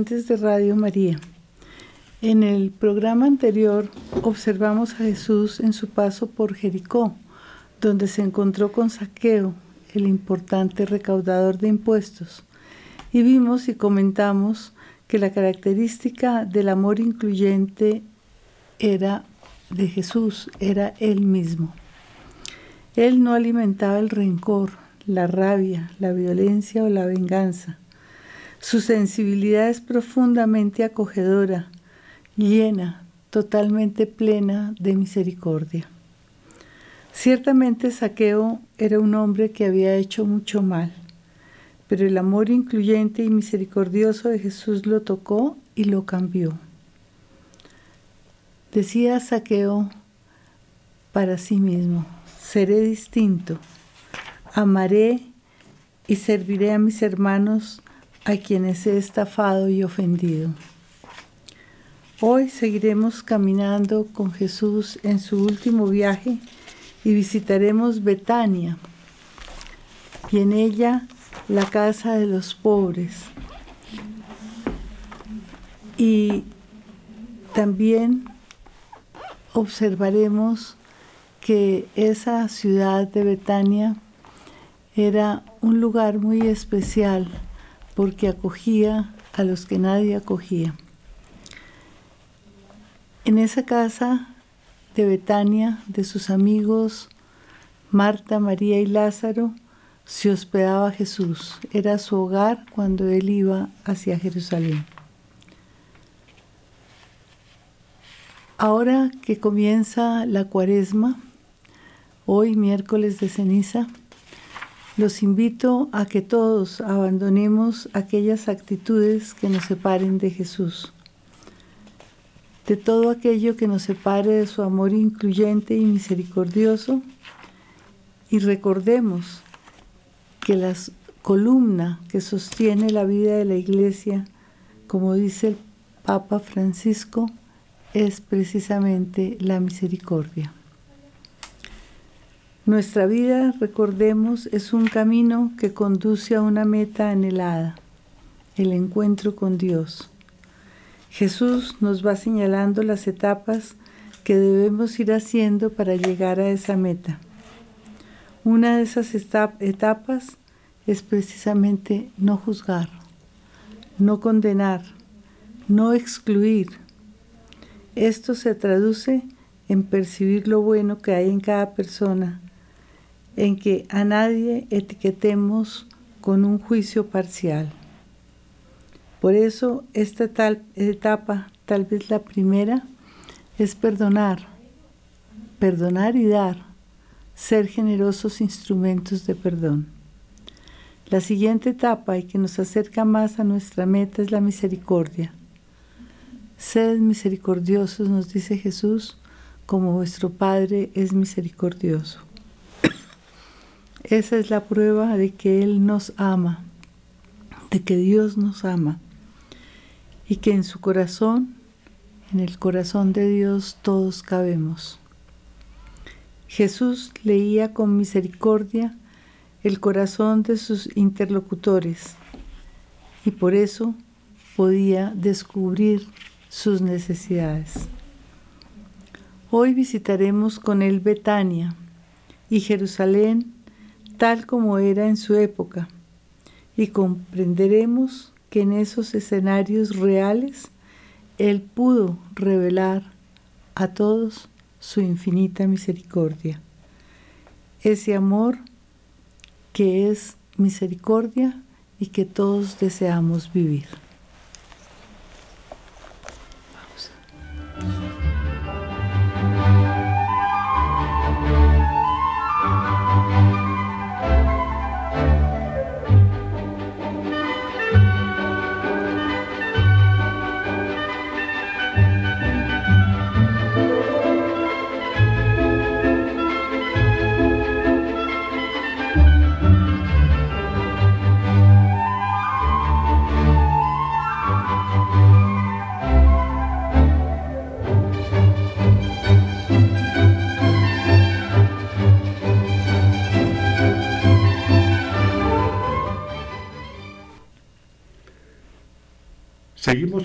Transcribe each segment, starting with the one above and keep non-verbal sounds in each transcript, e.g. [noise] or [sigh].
oyentes de Radio María, en el programa anterior observamos a Jesús en su paso por Jericó, donde se encontró con Saqueo, el importante recaudador de impuestos, y vimos y comentamos que la característica del amor incluyente era de Jesús, era él mismo. Él no alimentaba el rencor, la rabia, la violencia o la venganza su sensibilidad es profundamente acogedora, llena, totalmente plena de misericordia. Ciertamente Saqueo era un hombre que había hecho mucho mal, pero el amor incluyente y misericordioso de Jesús lo tocó y lo cambió. Decía Saqueo para sí mismo, seré distinto, amaré y serviré a mis hermanos a quienes he estafado y ofendido. Hoy seguiremos caminando con Jesús en su último viaje y visitaremos Betania y en ella la casa de los pobres. Y también observaremos que esa ciudad de Betania era un lugar muy especial porque acogía a los que nadie acogía. En esa casa de Betania, de sus amigos Marta, María y Lázaro, se hospedaba Jesús. Era su hogar cuando él iba hacia Jerusalén. Ahora que comienza la cuaresma, hoy miércoles de ceniza, los invito a que todos abandonemos aquellas actitudes que nos separen de Jesús, de todo aquello que nos separe de su amor incluyente y misericordioso, y recordemos que la columna que sostiene la vida de la iglesia, como dice el Papa Francisco, es precisamente la misericordia. Nuestra vida, recordemos, es un camino que conduce a una meta anhelada, el encuentro con Dios. Jesús nos va señalando las etapas que debemos ir haciendo para llegar a esa meta. Una de esas etapas es precisamente no juzgar, no condenar, no excluir. Esto se traduce en percibir lo bueno que hay en cada persona en que a nadie etiquetemos con un juicio parcial. Por eso esta tal etapa, tal vez la primera, es perdonar, perdonar y dar, ser generosos instrumentos de perdón. La siguiente etapa y que nos acerca más a nuestra meta es la misericordia. Sed misericordiosos, nos dice Jesús, como vuestro Padre es misericordioso. Esa es la prueba de que Él nos ama, de que Dios nos ama y que en su corazón, en el corazón de Dios, todos cabemos. Jesús leía con misericordia el corazón de sus interlocutores y por eso podía descubrir sus necesidades. Hoy visitaremos con él Betania y Jerusalén tal como era en su época, y comprenderemos que en esos escenarios reales Él pudo revelar a todos su infinita misericordia. Ese amor que es misericordia y que todos deseamos vivir.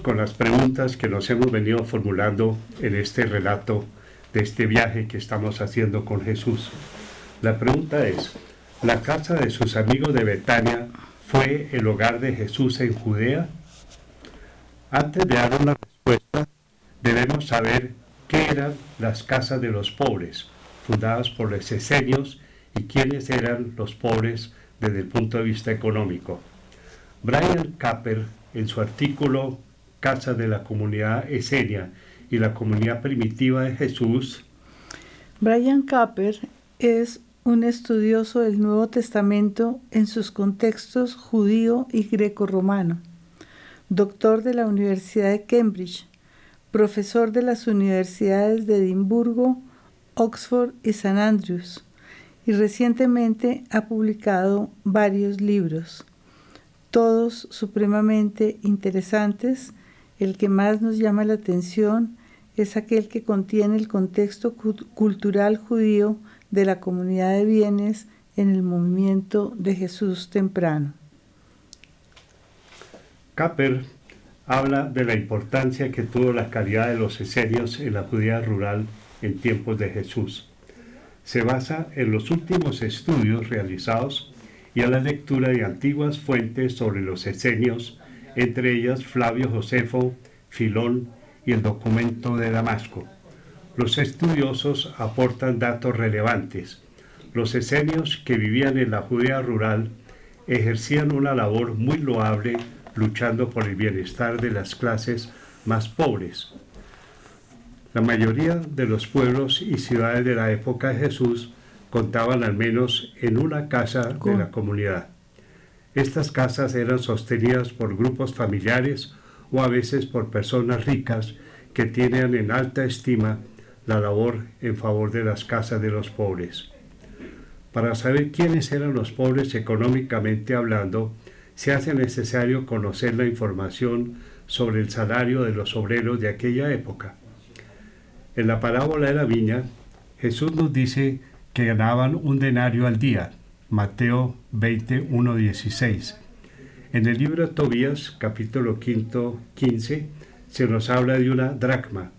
Con las preguntas que nos hemos venido formulando en este relato de este viaje que estamos haciendo con Jesús. La pregunta es, ¿la casa de sus amigos de Betania fue el hogar de Jesús en Judea? Antes de dar una respuesta, debemos saber qué eran las casas de los pobres, fundadas por los esenios, y quiénes eran los pobres desde el punto de vista económico. Brian Capper en su artículo Casa de la Comunidad Esenia y la Comunidad Primitiva de Jesús. Brian Capper es un estudioso del Nuevo Testamento en sus contextos judío y greco-romano, doctor de la Universidad de Cambridge, profesor de las universidades de Edimburgo, Oxford y San Andrews, y recientemente ha publicado varios libros todos supremamente interesantes. El que más nos llama la atención es aquel que contiene el contexto cultural judío de la comunidad de bienes en el movimiento de Jesús temprano. Capper habla de la importancia que tuvo la calidad de los esenios en la Judía rural en tiempos de Jesús. se basa en los últimos estudios realizados y a la lectura de antiguas fuentes sobre los esenios, entre ellas Flavio Josefo, Filón y el documento de Damasco. Los estudiosos aportan datos relevantes. Los esenios que vivían en la Judea rural ejercían una labor muy loable luchando por el bienestar de las clases más pobres. La mayoría de los pueblos y ciudades de la época de Jesús contaban al menos en una casa de la comunidad. Estas casas eran sostenidas por grupos familiares o a veces por personas ricas que tienen en alta estima la labor en favor de las casas de los pobres. Para saber quiénes eran los pobres económicamente hablando, se hace necesario conocer la información sobre el salario de los obreros de aquella época. En la parábola de la viña, Jesús nos dice que ganaban un denario al día. Mateo 21, 16. En el libro de Tobías, capítulo 15, se nos habla de una dracma.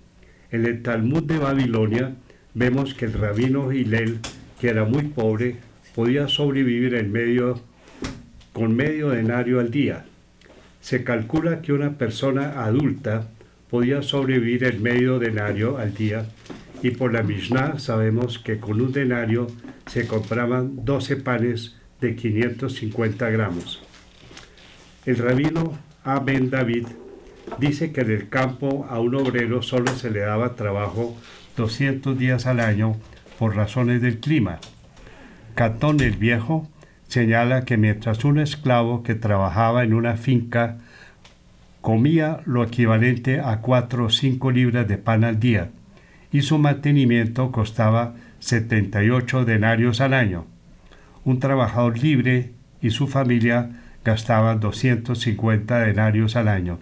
En el Talmud de Babilonia vemos que el rabino Hillel, que era muy pobre, podía sobrevivir en medio, con medio denario al día. Se calcula que una persona adulta podía sobrevivir en medio denario al día y por la Mishnah sabemos que con un denario se compraban 12 panes de 550 gramos. El rabino Aben David dice que en el campo a un obrero solo se le daba trabajo 200 días al año por razones del clima. Catón el Viejo señala que mientras un esclavo que trabajaba en una finca comía lo equivalente a 4 o 5 libras de pan al día, y su mantenimiento costaba 78 denarios al año. Un trabajador libre y su familia gastaban 250 denarios al año.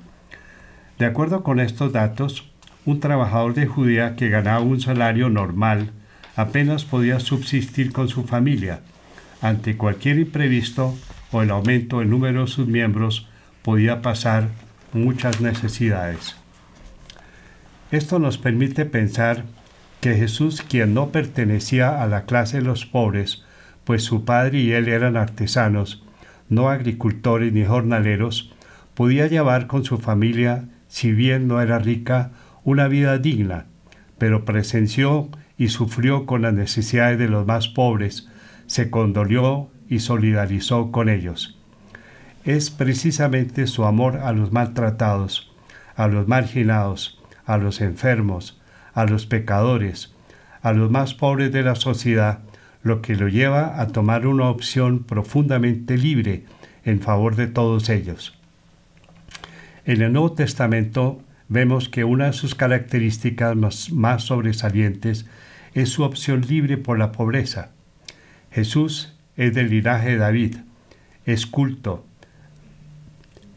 De acuerdo con estos datos, un trabajador de Judea que ganaba un salario normal apenas podía subsistir con su familia. Ante cualquier imprevisto o el aumento del número de sus miembros podía pasar muchas necesidades. Esto nos permite pensar que Jesús, quien no pertenecía a la clase de los pobres, pues su padre y él eran artesanos, no agricultores ni jornaleros, podía llevar con su familia, si bien no era rica, una vida digna, pero presenció y sufrió con las necesidades de los más pobres, se condolió y solidarizó con ellos. Es precisamente su amor a los maltratados, a los marginados, a los enfermos, a los pecadores, a los más pobres de la sociedad, lo que lo lleva a tomar una opción profundamente libre en favor de todos ellos. En el Nuevo Testamento vemos que una de sus características más, sobresalientes es su opción libre por la pobreza. Jesús es del linaje de David, es culto,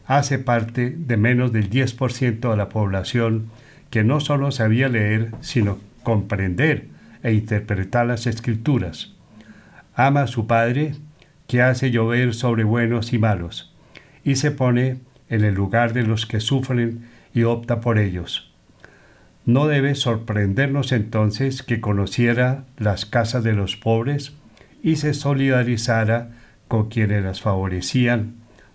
hace parte de menos del 10% de la población que no solo sabía leer, sino comprender e interpretar las escrituras. Ama a su Padre, que hace llover sobre buenos y malos, y se pone en el lugar de los que sufren y opta por ellos. No debe sorprendernos entonces que conociera las casas de los pobres y se solidarizara con quienes las favorecían,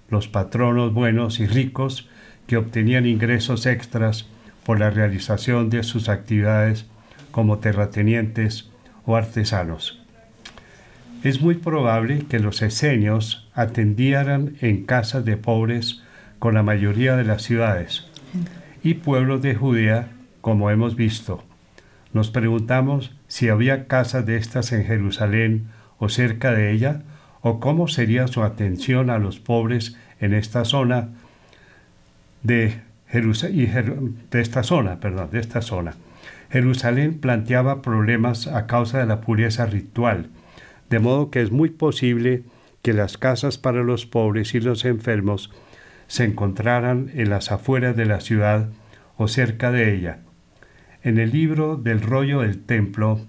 los patronos buenos y ricos que obtenían ingresos extras por la realización de sus actividades como terratenientes o artesanos. Es muy probable que los esenios atendieran en casas de pobres con la mayoría de las ciudades y pueblos de Judea, como hemos visto. Nos preguntamos si había casas de estas en Jerusalén o cerca de ella, o cómo sería su atención a los pobres en esta zona de de esta zona, perdón, de esta zona. Jerusalén planteaba problemas a causa de la pureza ritual, de modo que es muy posible que las casas para los pobres y los enfermos se encontraran en las afueras de la ciudad o cerca de ella. En el libro del rollo del templo,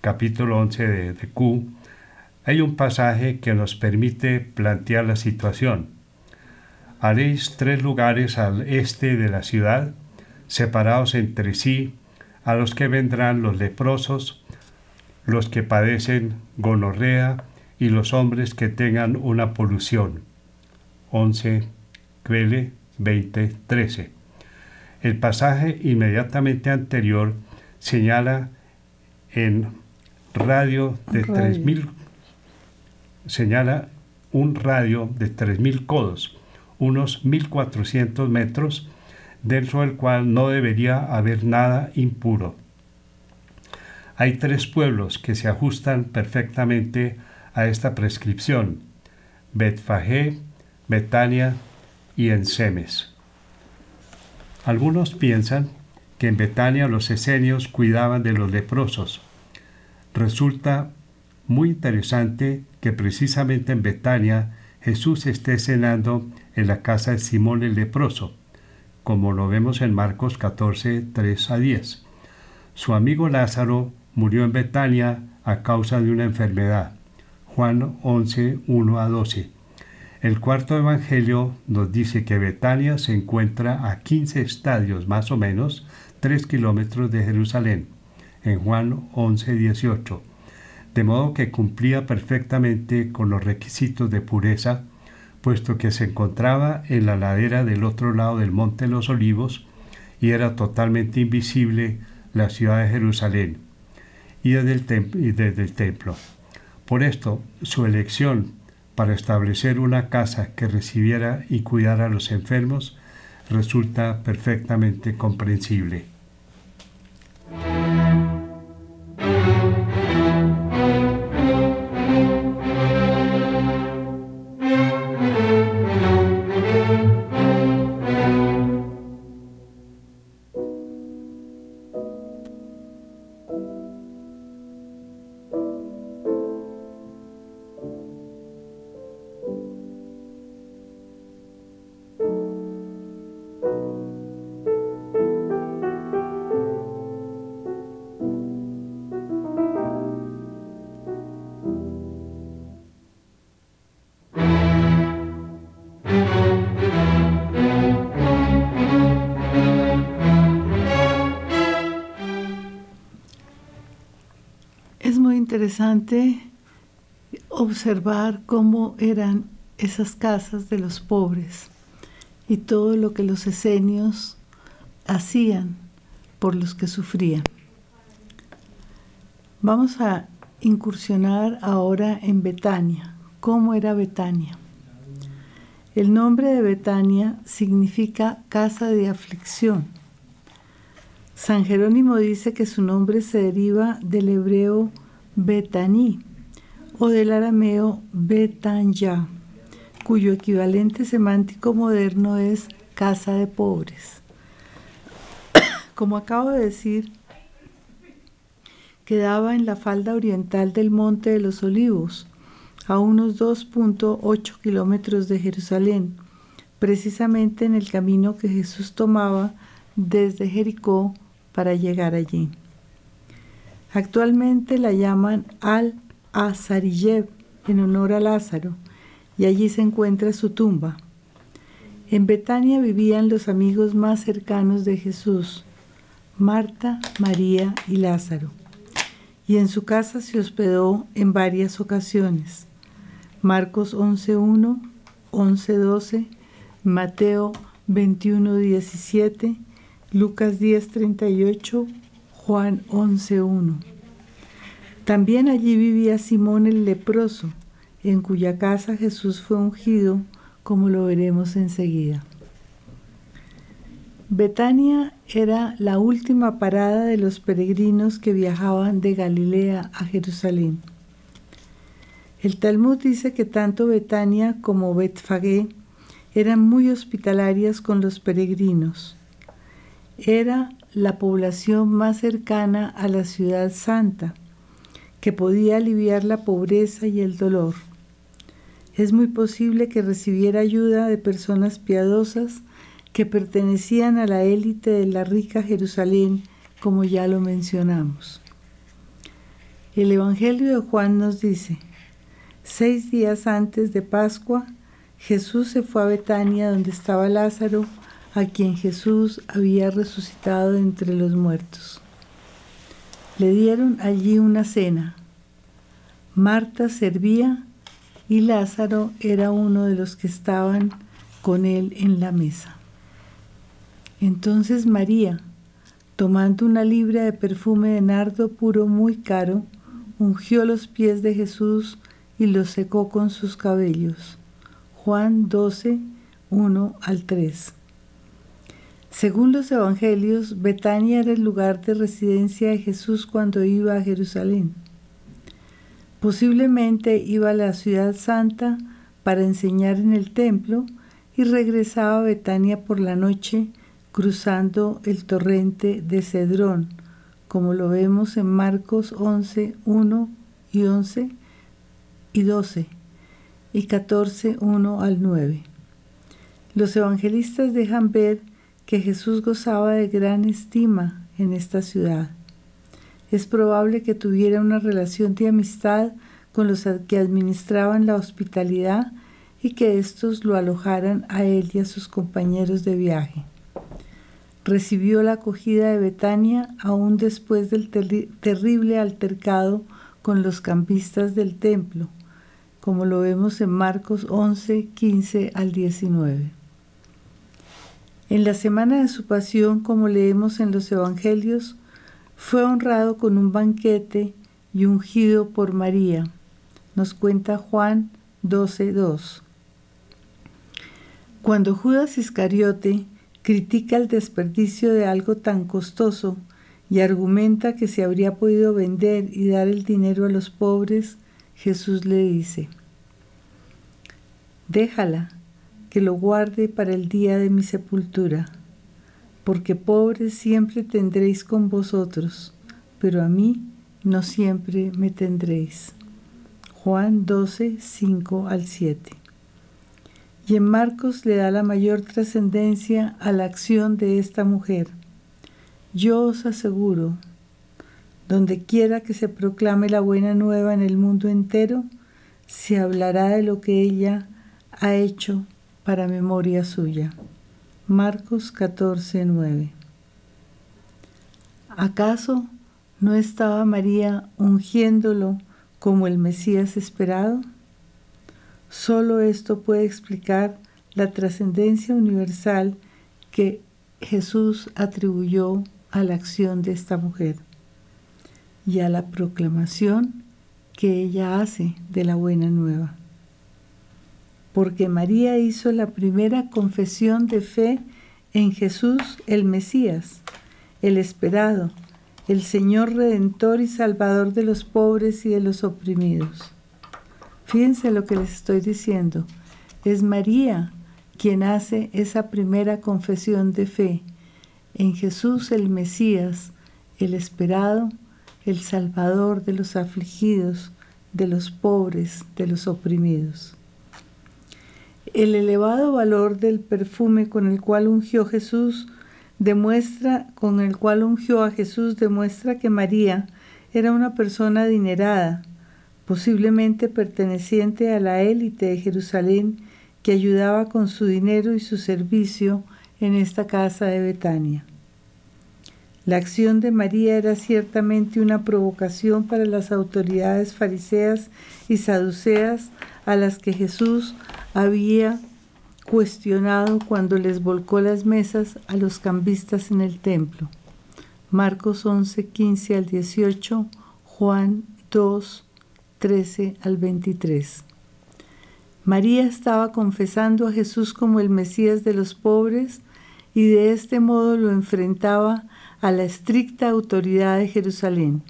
capítulo 11 de, Q, hay un pasaje que nos permite plantear la situación haréis tres lugares al este de la ciudad, separados entre sí, a los que vendrán los leprosos, los que padecen gonorrea y los hombres que tengan una polución. 11 Crele 20:13. El pasaje inmediatamente anterior señala en radio de 3000 señala un radio de 3000 codos, unos 1400 metros, dentro del cual no debería haber nada impuro. Hay tres pueblos que se ajustan perfectamente a esta prescripción: Betfagé, Betania y Ensemes. Algunos piensan que en Betania los esenios cuidaban de los leprosos. Resulta muy interesante que precisamente en Betania Jesús esté cenando en la casa de Simón el leproso, como lo vemos en Marcos 14, 3 a 10. Su amigo Lázaro murió en Betania a causa de una enfermedad. Juan 11, 1 a 12. El cuarto evangelio nos dice que Betania se encuentra a 15 estadios más o menos, 3 kilómetros de Jerusalén, en Juan 11, 18. De modo que cumplía perfectamente con los requisitos de pureza, puesto que se encontraba en la ladera del otro lado del Monte los Olivos y era totalmente invisible la ciudad de Jerusalén y desde el templo. Por esto, su elección para establecer una casa que recibiera y cuidara a los enfermos resulta perfectamente comprensible. Interesante observar cómo eran esas casas de los pobres y todo lo que los esenios hacían por los que sufrían. Vamos a incursionar ahora en Betania. ¿Cómo era Betania? El nombre de Betania significa casa de aflicción. San Jerónimo dice que su nombre se deriva del hebreo Betaní o del arameo Betanya, cuyo equivalente semántico moderno es casa de pobres. [coughs] Como acabo de decir, quedaba en la falda oriental del Monte de los Olivos, a unos 2.8 kilómetros de Jerusalén, precisamente en el camino que Jesús tomaba desde Jericó para llegar allí. Actualmente la llaman Al-Azariyev en honor a Lázaro y allí se encuentra su tumba. En Betania vivían los amigos más cercanos de Jesús, Marta, María y Lázaro, y en su casa se hospedó en varias ocasiones. Marcos 11.1, 11.12, Mateo 21.17, Lucas 10.38, Juan 11.1. También allí vivía Simón el leproso, en cuya casa Jesús fue ungido, como lo veremos enseguida. Betania era la última parada de los peregrinos que viajaban de Galilea a Jerusalén. El Talmud dice que tanto Betania como Betfagé eran muy hospitalarias con los peregrinos. Era la población más cercana a la ciudad santa, que podía aliviar la pobreza y el dolor. Es muy posible que recibiera ayuda de personas piadosas que pertenecían a la élite de la rica Jerusalén, como ya lo mencionamos. El Evangelio de Juan nos dice, seis días antes de Pascua, Jesús se fue a Betania donde estaba Lázaro, a quien Jesús había resucitado entre los muertos. Le dieron allí una cena. Marta servía y Lázaro era uno de los que estaban con él en la mesa. Entonces María, tomando una libra de perfume de nardo puro muy caro, ungió los pies de Jesús y los secó con sus cabellos. Juan 12, 1 al 3. Según los evangelios, Betania era el lugar de residencia de Jesús cuando iba a Jerusalén. Posiblemente iba a la ciudad santa para enseñar en el templo y regresaba a Betania por la noche cruzando el torrente de Cedrón, como lo vemos en Marcos 11, 1 y 11 y 12 y 14, 1 al 9. Los evangelistas dejan ver que Jesús gozaba de gran estima en esta ciudad. Es probable que tuviera una relación de amistad con los que administraban la hospitalidad y que éstos lo alojaran a él y a sus compañeros de viaje. Recibió la acogida de Betania aún después del terrible altercado con los campistas del templo, como lo vemos en Marcos 11, 15 al 19. En la semana de su pasión, como leemos en los Evangelios, fue honrado con un banquete y ungido por María. Nos cuenta Juan 12:2. Cuando Judas Iscariote critica el desperdicio de algo tan costoso y argumenta que se habría podido vender y dar el dinero a los pobres, Jesús le dice, déjala, que lo guarde para el día de mi sepultura porque pobres siempre tendréis con vosotros, pero a mí no siempre me tendréis. Juan 12, 5 al 7. Y en Marcos le da la mayor trascendencia a la acción de esta mujer. Yo os aseguro, donde quiera que se proclame la buena nueva en el mundo entero, se hablará de lo que ella ha hecho para memoria suya. Marcos 14, 9. ¿Acaso no estaba María ungiéndolo como el Mesías esperado? Solo esto puede explicar la trascendencia universal que Jesús atribuyó a la acción de esta mujer y a la proclamación que ella hace de la buena nueva porque María hizo la primera confesión de fe en Jesús el Mesías, el esperado, el Señor redentor y salvador de los pobres y de los oprimidos. Fíjense lo que les estoy diciendo. Es María quien hace esa primera confesión de fe en Jesús el Mesías, el esperado, el Salvador de los afligidos, de los pobres, de los oprimidos. El elevado valor del perfume con el cual ungió Jesús demuestra, con el cual ungió a Jesús demuestra que María era una persona adinerada, posiblemente perteneciente a la élite de Jerusalén que ayudaba con su dinero y su servicio en esta casa de Betania. La acción de María era ciertamente una provocación para las autoridades fariseas y saduceas a las que Jesús había cuestionado cuando les volcó las mesas a los cambistas en el templo. Marcos 11, 15 al 18, Juan 2, 13 al 23. María estaba confesando a Jesús como el Mesías de los pobres y de este modo lo enfrentaba a la estricta autoridad de Jerusalén.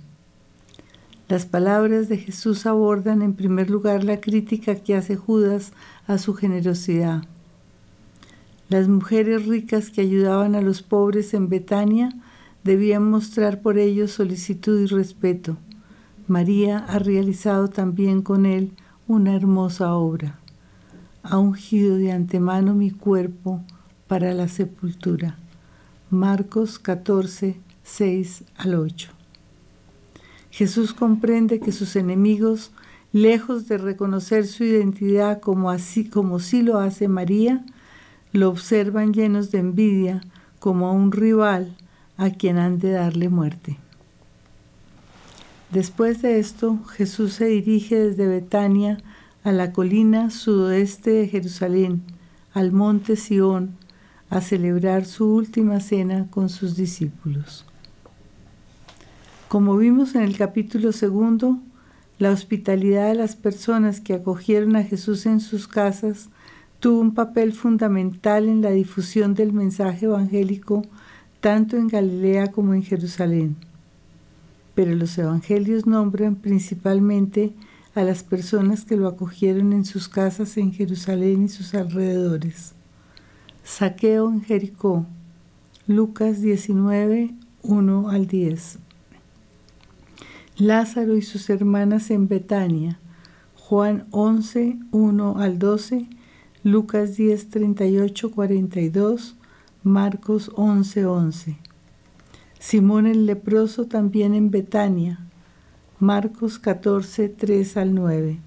Las palabras de Jesús abordan en primer lugar la crítica que hace Judas a su generosidad. Las mujeres ricas que ayudaban a los pobres en Betania debían mostrar por ellos solicitud y respeto. María ha realizado también con él una hermosa obra. Ha ungido de antemano mi cuerpo para la sepultura. Marcos 14, 6 al 8. Jesús comprende que sus enemigos, lejos de reconocer su identidad como así como sí lo hace María, lo observan llenos de envidia como a un rival a quien han de darle muerte. Después de esto, Jesús se dirige desde Betania a la colina sudoeste de Jerusalén, al monte Sión, a celebrar su última cena con sus discípulos. Como vimos en el capítulo segundo, la hospitalidad de las personas que acogieron a Jesús en sus casas tuvo un papel fundamental en la difusión del mensaje evangélico tanto en Galilea como en Jerusalén. Pero los evangelios nombran principalmente a las personas que lo acogieron en sus casas en Jerusalén y sus alrededores. Saqueo en Jericó, Lucas 19, 1 al 10. Lázaro y sus hermanas en Betania, Juan 11, 1 al 12, Lucas 10, 38, 42, Marcos 11, 11. Simón el leproso también en Betania, Marcos 14, 3 al 9.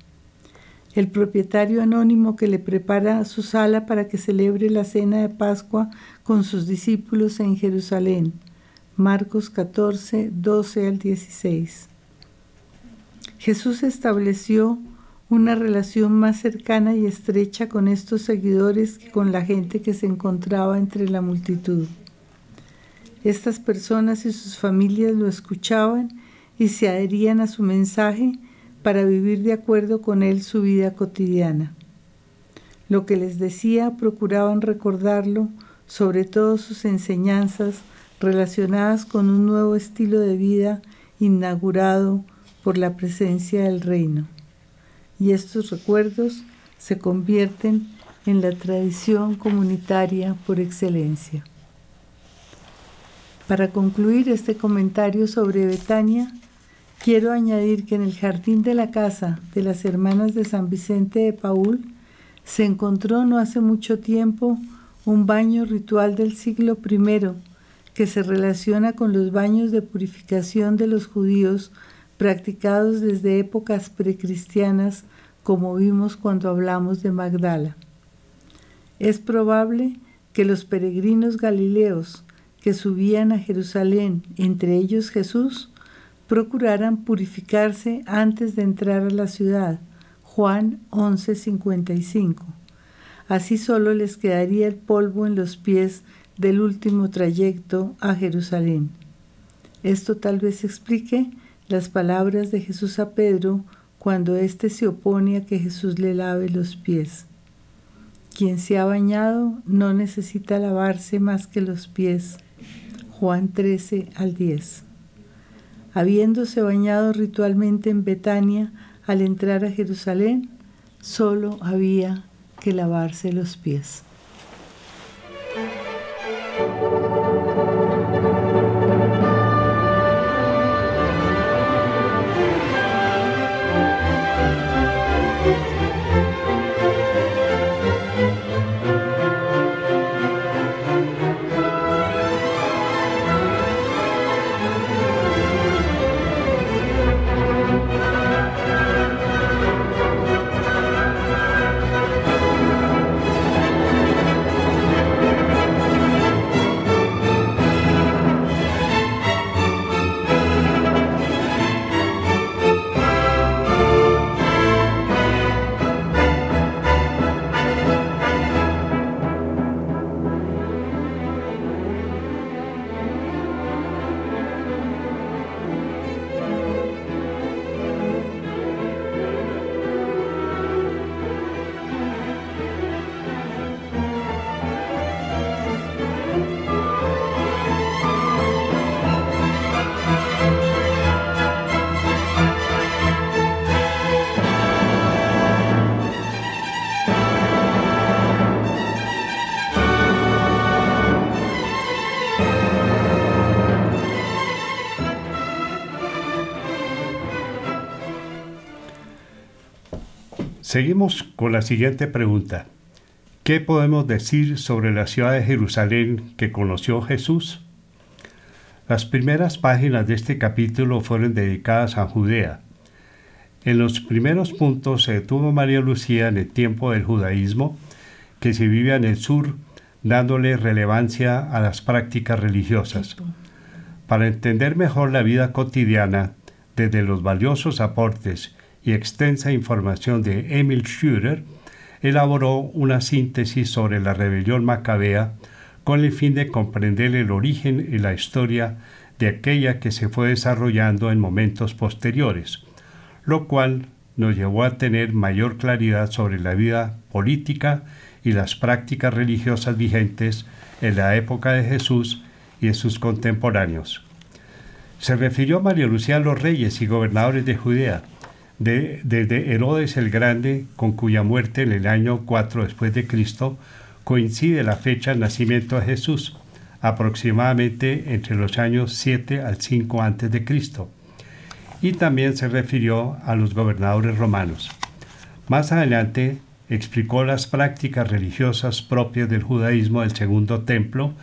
El propietario anónimo que le prepara su sala para que celebre la cena de Pascua con sus discípulos en Jerusalén. Marcos 14, 12 al 16. Jesús estableció una relación más cercana y estrecha con estos seguidores que con la gente que se encontraba entre la multitud. Estas personas y sus familias lo escuchaban y se adherían a su mensaje para vivir de acuerdo con él su vida cotidiana. Lo que les decía procuraban recordarlo, sobre todo sus enseñanzas relacionadas con un nuevo estilo de vida inaugurado por la presencia del reino. Y estos recuerdos se convierten en la tradición comunitaria por excelencia. Para concluir este comentario sobre Betania, Quiero añadir que en el jardín de la casa de las hermanas de San Vicente de Paul se encontró no hace mucho tiempo un baño ritual del siglo I que se relaciona con los baños de purificación de los judíos practicados desde épocas precristianas como vimos cuando hablamos de Magdala. Es probable que los peregrinos galileos que subían a Jerusalén, entre ellos Jesús, procuraran purificarse antes de entrar a la ciudad. Juan 11:55. Así solo les quedaría el polvo en los pies del último trayecto a Jerusalén. Esto tal vez explique las palabras de Jesús a Pedro cuando éste se opone a que Jesús le lave los pies. Quien se ha bañado no necesita lavarse más que los pies. Juan 13 al 10 habiéndose bañado ritualmente en Betania al entrar a Jerusalén, solo había que lavarse los pies. Seguimos con la siguiente pregunta. ¿Qué podemos decir sobre la ciudad de Jerusalén que conoció Jesús? Las primeras páginas de este capítulo fueron dedicadas a Judea. En los primeros puntos se detuvo María Lucía en el tiempo del judaísmo, que se vivía en el sur, dándole relevancia a las prácticas religiosas. Para entender mejor la vida cotidiana desde los valiosos aportes y extensa información de Emil Schürer, elaboró una síntesis sobre la rebelión macabea con el fin de comprender el origen y la historia de aquella que se fue desarrollando en momentos posteriores, lo cual nos llevó a tener mayor claridad sobre la vida política y las prácticas religiosas vigentes en la época de Jesús y de sus contemporáneos. Se refirió a María Lucía a los reyes y gobernadores de Judea, desde Herodes el Grande, con cuya muerte en el año 4 después de Cristo coincide la fecha del nacimiento de Jesús, aproximadamente entre los años 7 al 5 antes de Cristo. Y también se refirió a los gobernadores romanos. Más adelante explicó las prácticas religiosas propias del judaísmo del segundo templo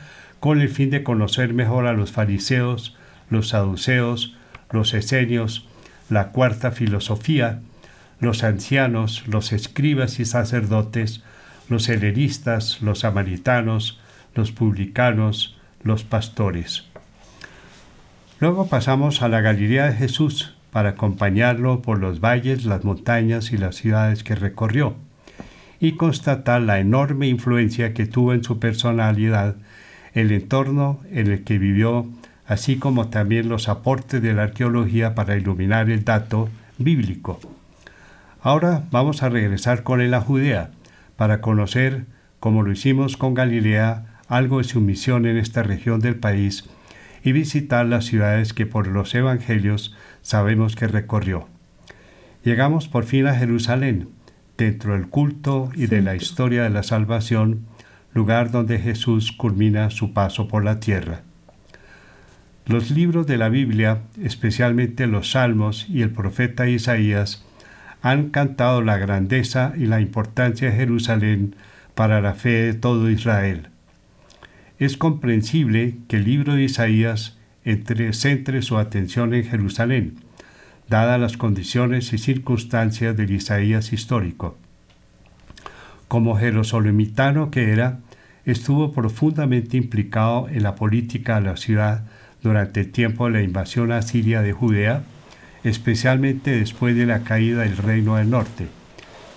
con el fin de conocer mejor a los fariseos, los saduceos, los esenios, la cuarta filosofía, los ancianos, los escribas y sacerdotes, los helenistas, los samaritanos, los publicanos, los pastores. Luego pasamos a la Galilea de Jesús para acompañarlo por los valles, las montañas y las ciudades que recorrió, y constatar la enorme influencia que tuvo en su personalidad el entorno en el que vivió así como también los aportes de la arqueología para iluminar el dato bíblico. Ahora vamos a regresar con él a Judea para conocer, como lo hicimos con Galilea, algo de su misión en esta región del país y visitar las ciudades que por los evangelios sabemos que recorrió. Llegamos por fin a Jerusalén, dentro del culto y de la historia de la salvación, lugar donde Jesús culmina su paso por la tierra. Los libros de la Biblia, especialmente los Salmos y el profeta Isaías, han cantado la grandeza y la importancia de Jerusalén para la fe de todo Israel. Es comprensible que el libro de Isaías centre su atención en Jerusalén, dadas las condiciones y circunstancias del Isaías histórico. Como jerosolimitano que era, estuvo profundamente implicado en la política de la ciudad durante el tiempo de la invasión asiria de Judea, especialmente después de la caída del Reino del Norte,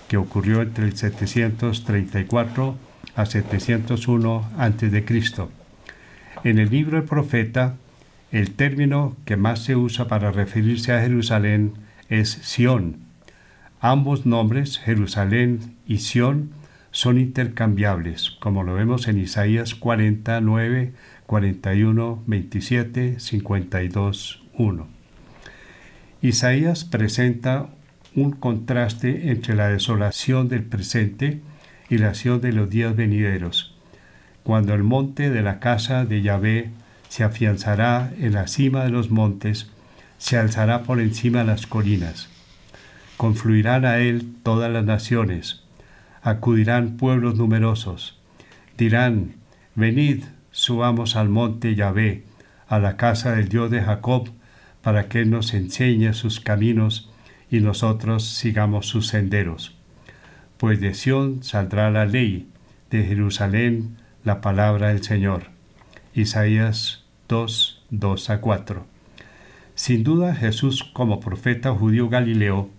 que ocurrió entre el 734 a 701 a.C. En el libro del profeta, el término que más se usa para referirse a Jerusalén es Sión. Ambos nombres, Jerusalén y Sión, son intercambiables, como lo vemos en Isaías 49, 41, 27, 52, 1. Isaías presenta un contraste entre la desolación del presente y la acción de los días venideros, cuando el monte de la casa de Yahvé se afianzará en la cima de los montes, se alzará por encima de las colinas. Confluirán a él todas las naciones, acudirán pueblos numerosos, dirán, venid, subamos al monte Yahvé, a la casa del Dios de Jacob, para que nos enseñe sus caminos y nosotros sigamos sus senderos. Pues de Sión saldrá la ley, de Jerusalén la palabra del Señor. Isaías 2, 2 a 4. Sin duda Jesús como profeta judío galileo,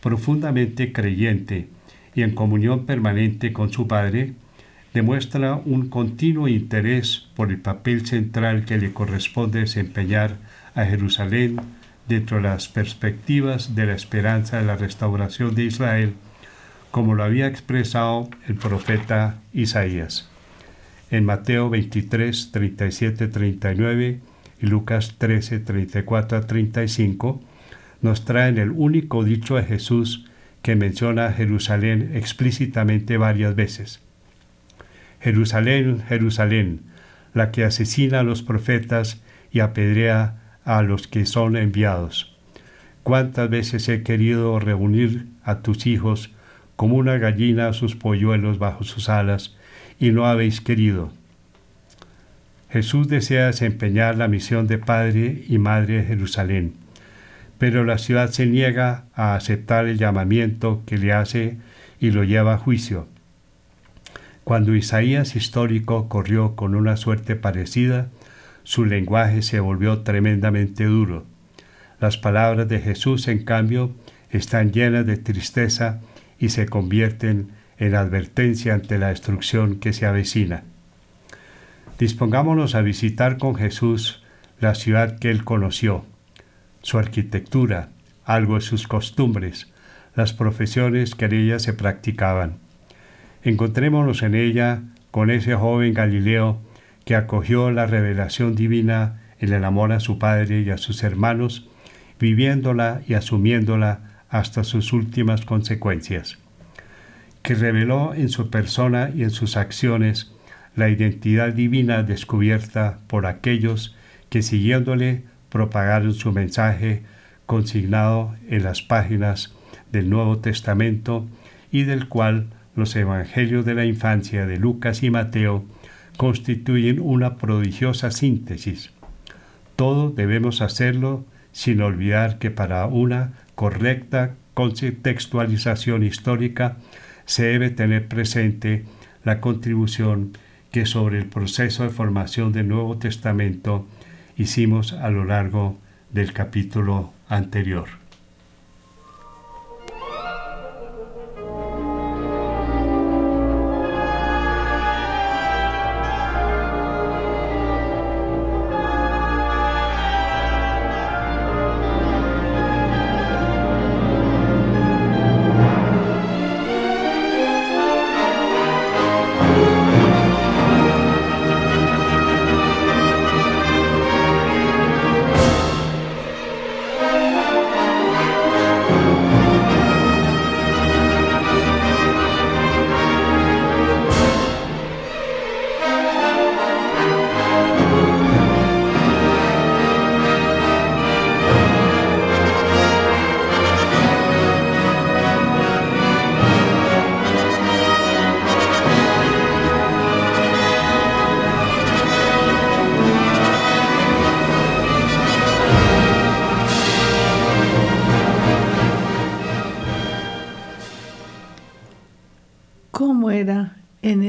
profundamente creyente y en comunión permanente con su Padre, demuestra un continuo interés por el papel central que le corresponde desempeñar a Jerusalén dentro de las perspectivas de la esperanza de la restauración de Israel, como lo había expresado el profeta Isaías. En Mateo 23, 37, 39 y Lucas 13, 34 a 35, nos traen el único dicho de Jesús que menciona Jerusalén explícitamente varias veces. Jerusalén, Jerusalén, la que asesina a los profetas y apedrea a los que son enviados. Cuántas veces he querido reunir a tus hijos como una gallina a sus polluelos bajo sus alas, y no habéis querido. Jesús desea desempeñar la misión de Padre y Madre de Jerusalén, pero la ciudad se niega a aceptar el llamamiento que le hace y lo lleva a juicio. Cuando Isaías histórico corrió con una suerte parecida, su lenguaje se volvió tremendamente duro. Las palabras de Jesús, en cambio, están llenas de tristeza y se convierten en advertencia ante la destrucción que se avecina. Dispongámonos a visitar con Jesús la ciudad que él conoció, su arquitectura, algo de sus costumbres, las profesiones que en ella se practicaban. Encontrémonos en ella con ese joven Galileo que acogió la revelación divina en el amor a su padre y a sus hermanos, viviéndola y asumiéndola hasta sus últimas consecuencias, que reveló en su persona y en sus acciones la identidad divina descubierta por aquellos que siguiéndole propagaron su mensaje consignado en las páginas del Nuevo Testamento y del cual los Evangelios de la infancia de Lucas y Mateo constituyen una prodigiosa síntesis. Todo debemos hacerlo sin olvidar que para una correcta contextualización histórica se debe tener presente la contribución que sobre el proceso de formación del Nuevo Testamento hicimos a lo largo del capítulo anterior.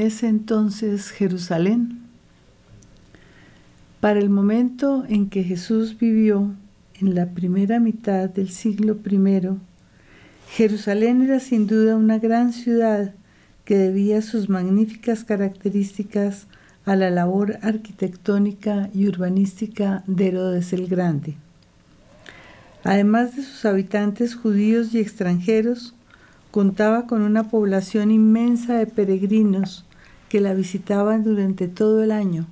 Ese entonces Jerusalén. Para el momento en que Jesús vivió en la primera mitad del siglo I, Jerusalén era sin duda una gran ciudad que debía sus magníficas características a la labor arquitectónica y urbanística de Herodes el Grande. Además de sus habitantes judíos y extranjeros, Contaba con una población inmensa de peregrinos que la visitaban durante todo el año,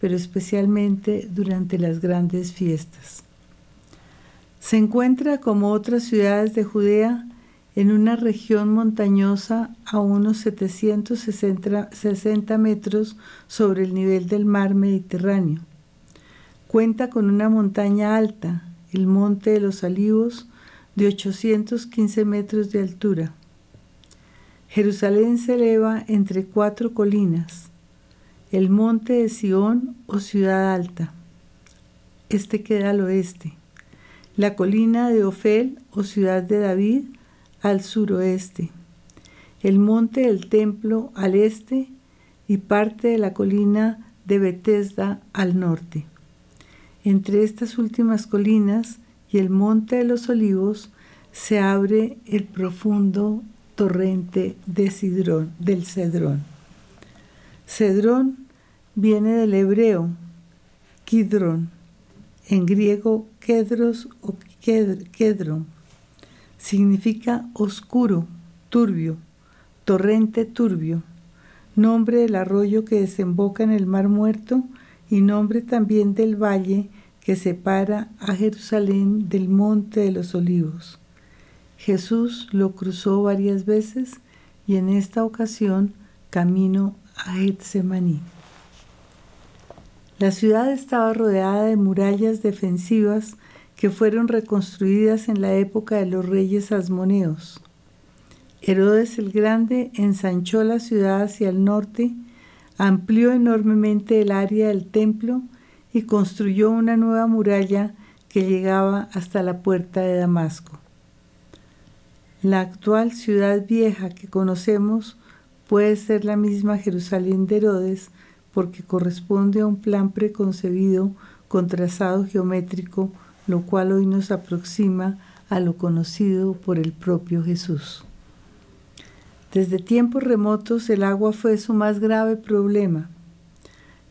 pero especialmente durante las grandes fiestas. Se encuentra como otras ciudades de Judea en una región montañosa a unos 760 metros sobre el nivel del mar Mediterráneo. Cuenta con una montaña alta, el Monte de los Olivos, de 815 metros de altura. Jerusalén se eleva entre cuatro colinas, el monte de Sión o ciudad alta. Este queda al oeste, la colina de Ofel o ciudad de David al suroeste, el monte del templo al este y parte de la colina de Betesda al norte. Entre estas últimas colinas y el monte de los olivos se abre el profundo torrente de Sidrón, del Cedrón. Cedrón viene del hebreo Kidrón, en griego Kedros o Kedron. Significa oscuro, turbio, torrente turbio, nombre del arroyo que desemboca en el Mar Muerto y nombre también del valle que separa a Jerusalén del Monte de los Olivos. Jesús lo cruzó varias veces y en esta ocasión camino a Getsemaní. La ciudad estaba rodeada de murallas defensivas que fueron reconstruidas en la época de los reyes asmoneos. Herodes el Grande ensanchó la ciudad hacia el norte, amplió enormemente el área del templo y construyó una nueva muralla que llegaba hasta la puerta de Damasco. La actual ciudad vieja que conocemos puede ser la misma Jerusalén de Herodes porque corresponde a un plan preconcebido con trazado geométrico lo cual hoy nos aproxima a lo conocido por el propio Jesús. Desde tiempos remotos el agua fue su más grave problema.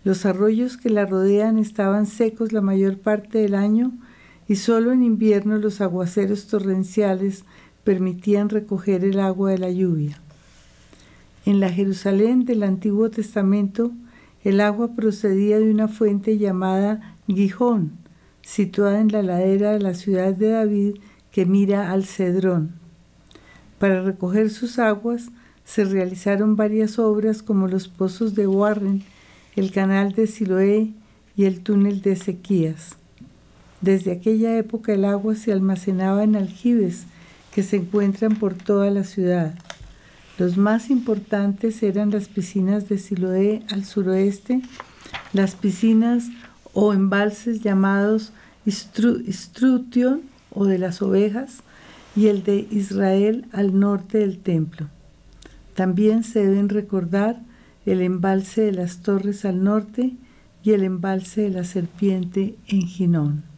Los arroyos que la rodean estaban secos la mayor parte del año y solo en invierno los aguaceros torrenciales permitían recoger el agua de la lluvia. En la Jerusalén del Antiguo Testamento, el agua procedía de una fuente llamada Gijón, situada en la ladera de la ciudad de David que mira al Cedrón. Para recoger sus aguas se realizaron varias obras como los pozos de Warren, el canal de Siloé y el túnel de Ezequías. Desde aquella época el agua se almacenaba en aljibes que se encuentran por toda la ciudad. Los más importantes eran las piscinas de Siloé al suroeste, las piscinas o embalses llamados Strution o de las ovejas y el de Israel al norte del templo. También se deben recordar el embalse de las torres al norte y el embalse de la serpiente en Ginón.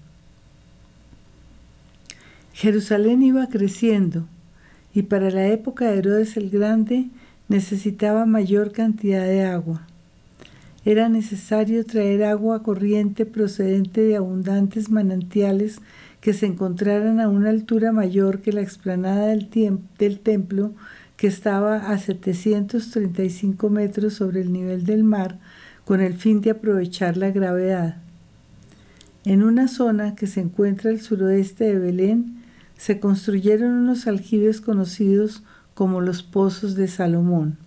Jerusalén iba creciendo y para la época de Herodes el Grande necesitaba mayor cantidad de agua. Era necesario traer agua corriente procedente de abundantes manantiales que se encontraran a una altura mayor que la explanada del, del templo, que estaba a 735 metros sobre el nivel del mar, con el fin de aprovechar la gravedad. En una zona que se encuentra al suroeste de Belén, se construyeron unos aljibes conocidos como los pozos de Salomón,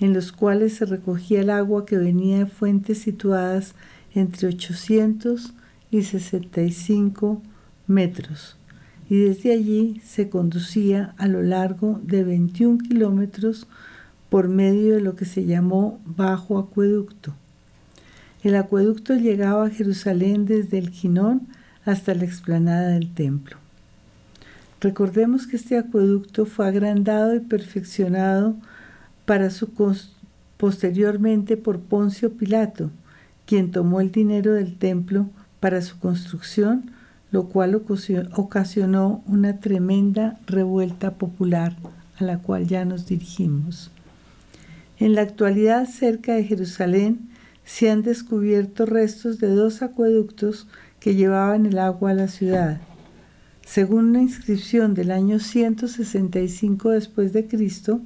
en los cuales se recogía el agua que venía de fuentes situadas entre 800 y 65 metros, y desde allí se conducía a lo largo de 21 kilómetros por medio de lo que se llamó Bajo Acueducto. El acueducto llegaba a Jerusalén desde el Ginón hasta la explanada del templo. Recordemos que este acueducto fue agrandado y perfeccionado para su posteriormente por Poncio Pilato, quien tomó el dinero del templo para su construcción, lo cual ocasionó una tremenda revuelta popular a la cual ya nos dirigimos. En la actualidad, cerca de Jerusalén, se han descubierto restos de dos acueductos que llevaban el agua a la ciudad. Según una inscripción del año 165 después de Cristo,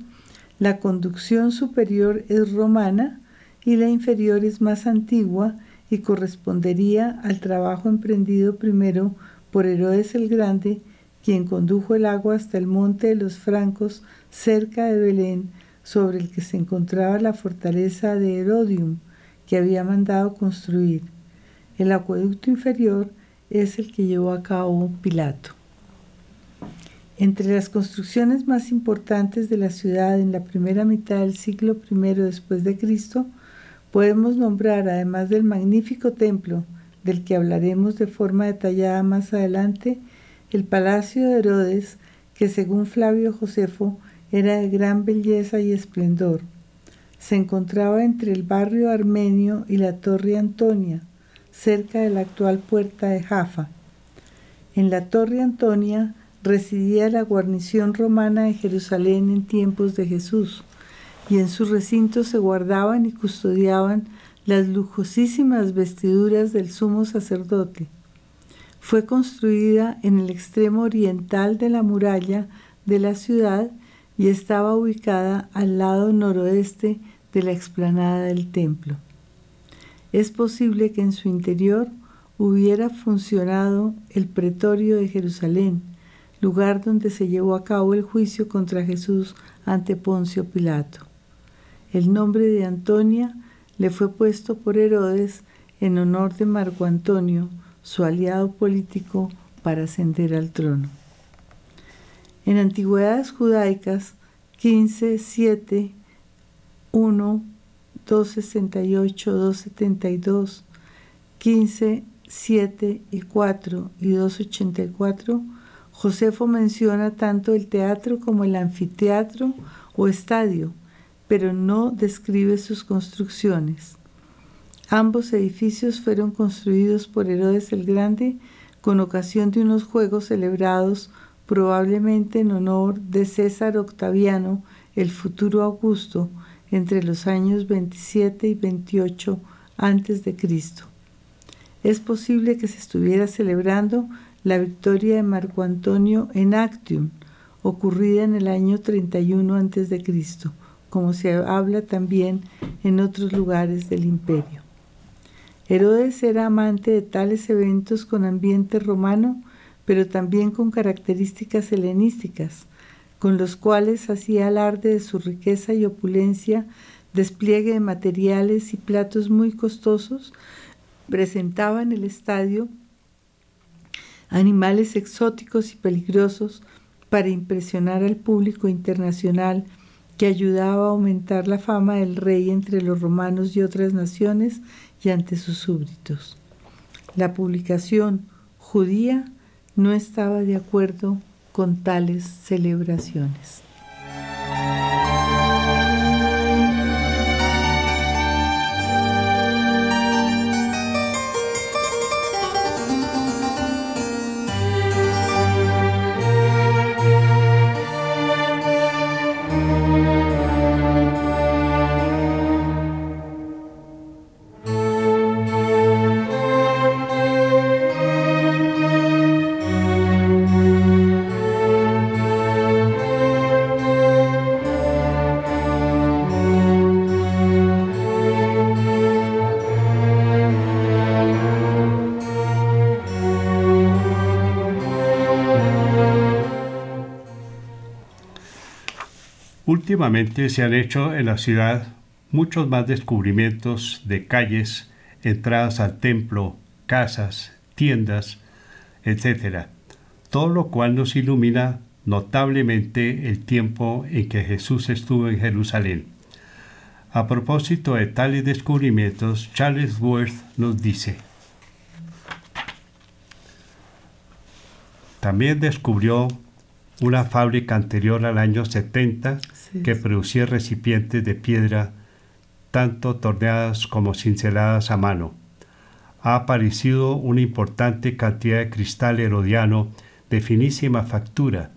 la conducción superior es romana y la inferior es más antigua y correspondería al trabajo emprendido primero por Herodes el Grande, quien condujo el agua hasta el monte de los francos cerca de Belén, sobre el que se encontraba la fortaleza de Herodium, que había mandado construir. El acueducto inferior es el que llevó a cabo Pilato. Entre las construcciones más importantes de la ciudad en la primera mitad del siglo I después de Cristo, podemos nombrar, además del magnífico templo, del que hablaremos de forma detallada más adelante, el palacio de Herodes, que según Flavio Josefo era de gran belleza y esplendor. Se encontraba entre el barrio armenio y la torre Antonia, cerca de la actual puerta de Jaffa. En la torre Antonia residía la guarnición romana de Jerusalén en tiempos de Jesús, y en su recinto se guardaban y custodiaban las lujosísimas vestiduras del sumo sacerdote. Fue construida en el extremo oriental de la muralla de la ciudad y estaba ubicada al lado noroeste de la explanada del templo. Es posible que en su interior hubiera funcionado el pretorio de Jerusalén, lugar donde se llevó a cabo el juicio contra Jesús ante Poncio Pilato. El nombre de Antonia le fue puesto por Herodes en honor de Marco Antonio, su aliado político para ascender al trono. En Antigüedades Judaicas 15, 7, 1, 268, 272, 15, 7 y 4 y 284, Josefo menciona tanto el teatro como el anfiteatro o estadio, pero no describe sus construcciones. Ambos edificios fueron construidos por Herodes el Grande con ocasión de unos juegos celebrados probablemente en honor de César Octaviano, el futuro Augusto, entre los años 27 y 28 antes de Cristo. Es posible que se estuviera celebrando la victoria de Marco Antonio en Actium, ocurrida en el año 31 antes de Cristo, como se habla también en otros lugares del imperio. Herodes era amante de tales eventos con ambiente romano, pero también con características helenísticas, con los cuales hacía alarde de su riqueza y opulencia, despliegue de materiales y platos muy costosos, presentaba en el estadio animales exóticos y peligrosos para impresionar al público internacional que ayudaba a aumentar la fama del rey entre los romanos y otras naciones y ante sus súbditos. La publicación judía no estaba de acuerdo con tales celebraciones. Se han hecho en la ciudad muchos más descubrimientos de calles, entradas al templo, casas, tiendas, etc. Todo lo cual nos ilumina notablemente el tiempo en que Jesús estuvo en Jerusalén. A propósito de tales descubrimientos, Charles Worth nos dice, también descubrió una fábrica anterior al año 70 que producía recipientes de piedra tanto torneadas como cinceladas a mano. Ha aparecido una importante cantidad de cristal herodiano de finísima factura,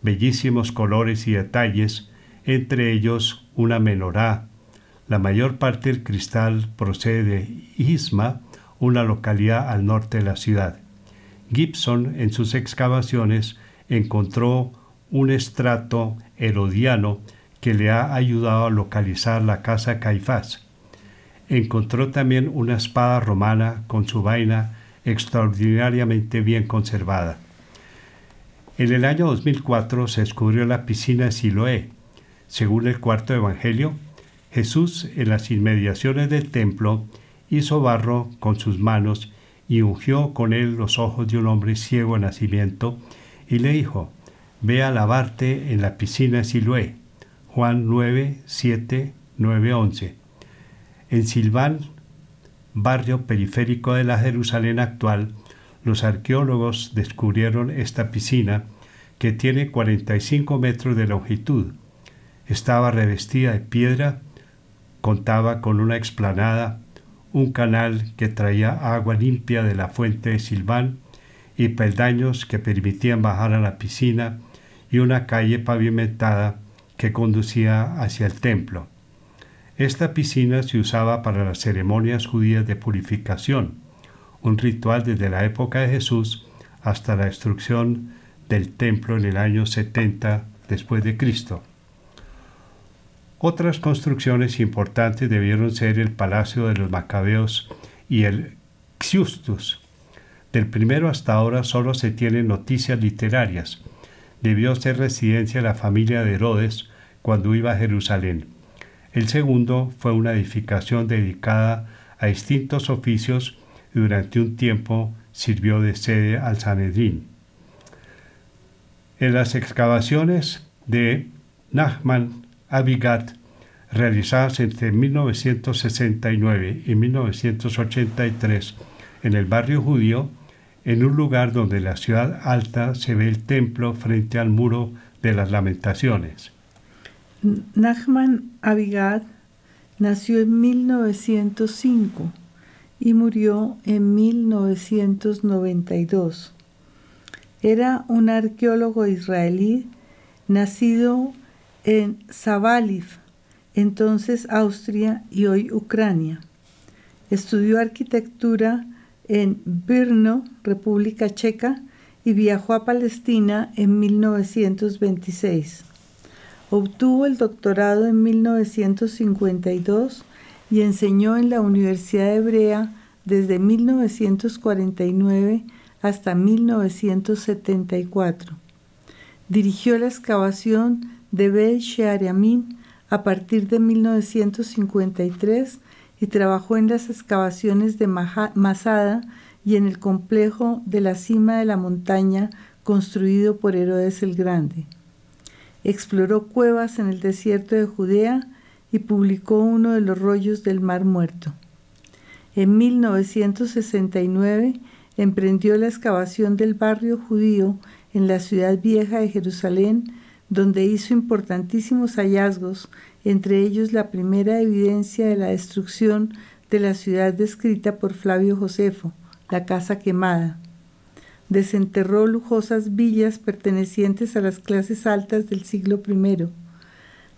bellísimos colores y detalles, entre ellos una menorá. La mayor parte del cristal procede de Isma, una localidad al norte de la ciudad. Gibson, en sus excavaciones, encontró un estrato herodiano que le ha ayudado a localizar la casa Caifás. Encontró también una espada romana con su vaina extraordinariamente bien conservada. En el año 2004 se descubrió la piscina de Siloé. Según el cuarto evangelio, Jesús en las inmediaciones del templo hizo barro con sus manos y ungió con él los ojos de un hombre ciego de nacimiento y le dijo, Ve a lavarte en la piscina Siloé. Juan 9, 7, 9, 11. En Silván, barrio periférico de la Jerusalén actual, los arqueólogos descubrieron esta piscina que tiene 45 metros de longitud. Estaba revestida de piedra, contaba con una explanada, un canal que traía agua limpia de la fuente de Silván y peldaños que permitían bajar a la piscina y una calle pavimentada que conducía hacia el templo. Esta piscina se usaba para las ceremonias judías de purificación, un ritual desde la época de Jesús hasta la destrucción del templo en el año 70 después de Cristo. Otras construcciones importantes debieron ser el Palacio de los Macabeos y el Xiustus, del primero hasta ahora solo se tienen noticias literarias. Debió ser residencia de la familia de Herodes cuando iba a Jerusalén. El segundo fue una edificación dedicada a distintos oficios y durante un tiempo sirvió de sede al Sanedrín. En las excavaciones de Nachman Abigat, realizadas entre 1969 y 1983 en el barrio judío, en un lugar donde la ciudad alta se ve el templo frente al muro de las lamentaciones. Nachman Abigad nació en 1905 y murió en 1992. Era un arqueólogo israelí nacido en Zabaliv, entonces Austria y hoy Ucrania. Estudió arquitectura en Brno, República Checa, y viajó a Palestina en 1926. Obtuvo el doctorado en 1952 y enseñó en la Universidad Hebrea desde 1949 hasta 1974. Dirigió la excavación de Beit Sheariamin a partir de 1953 y trabajó en las excavaciones de Masada y en el complejo de la cima de la montaña construido por Herodes el Grande. Exploró cuevas en el desierto de Judea y publicó uno de los rollos del Mar Muerto. En 1969 emprendió la excavación del barrio judío en la ciudad vieja de Jerusalén, donde hizo importantísimos hallazgos, entre ellos la primera evidencia de la destrucción de la ciudad descrita por Flavio Josefo, la casa quemada. Desenterró lujosas villas pertenecientes a las clases altas del siglo I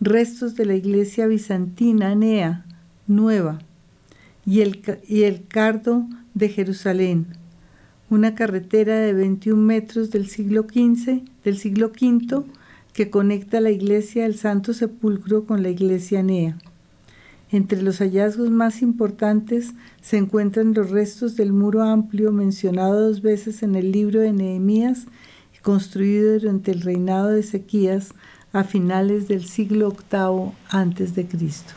restos de la iglesia bizantina Nea, nueva, y el, y el cardo de Jerusalén, una carretera de 21 metros del siglo XV, del siglo V, que conecta la iglesia del Santo Sepulcro con la iglesia Nea. Entre los hallazgos más importantes se encuentran los restos del muro amplio mencionado dos veces en el libro de Nehemías y construido durante el reinado de Ezequías a finales del siglo VIII Cristo.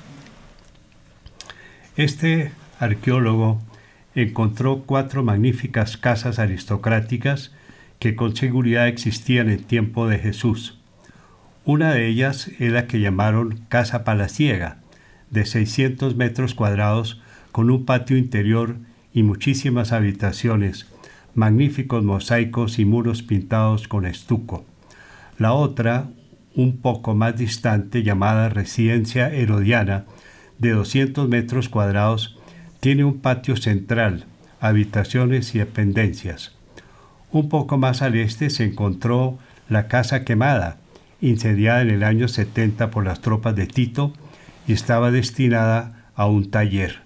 Este arqueólogo encontró cuatro magníficas casas aristocráticas que con seguridad existían en tiempo de Jesús. Una de ellas es la que llamaron Casa Palaciega, de 600 metros cuadrados, con un patio interior y muchísimas habitaciones, magníficos mosaicos y muros pintados con estuco. La otra, un poco más distante llamada Residencia Herodiana, de 200 metros cuadrados, tiene un patio central, habitaciones y dependencias. Un poco más al este se encontró la Casa Quemada, incendiada en el año 70 por las tropas de Tito y estaba destinada a un taller.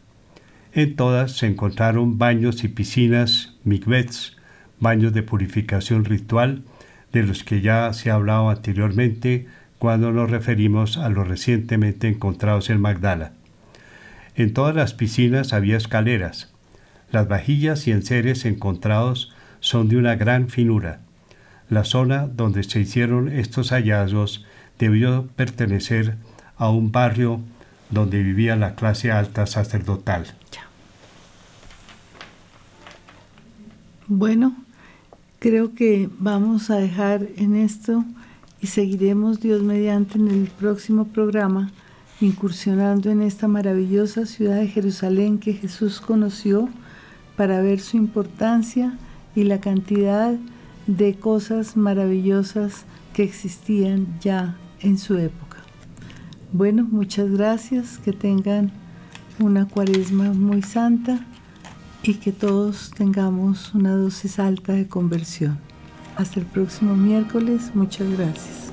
En todas se encontraron baños y piscinas, mikvets, baños de purificación ritual, de los que ya se ha hablado anteriormente cuando nos referimos a los recientemente encontrados en Magdala. En todas las piscinas había escaleras. Las vajillas y enseres encontrados son de una gran finura. La zona donde se hicieron estos hallazgos debió pertenecer a un barrio donde vivía la clase alta sacerdotal. Bueno, creo que vamos a dejar en esto y seguiremos Dios mediante en el próximo programa incursionando en esta maravillosa ciudad de Jerusalén que Jesús conoció para ver su importancia y la cantidad de cosas maravillosas que existían ya en su época. Bueno, muchas gracias, que tengan una cuaresma muy santa y que todos tengamos una dosis alta de conversión. Hasta el próximo miércoles. Muchas gracias.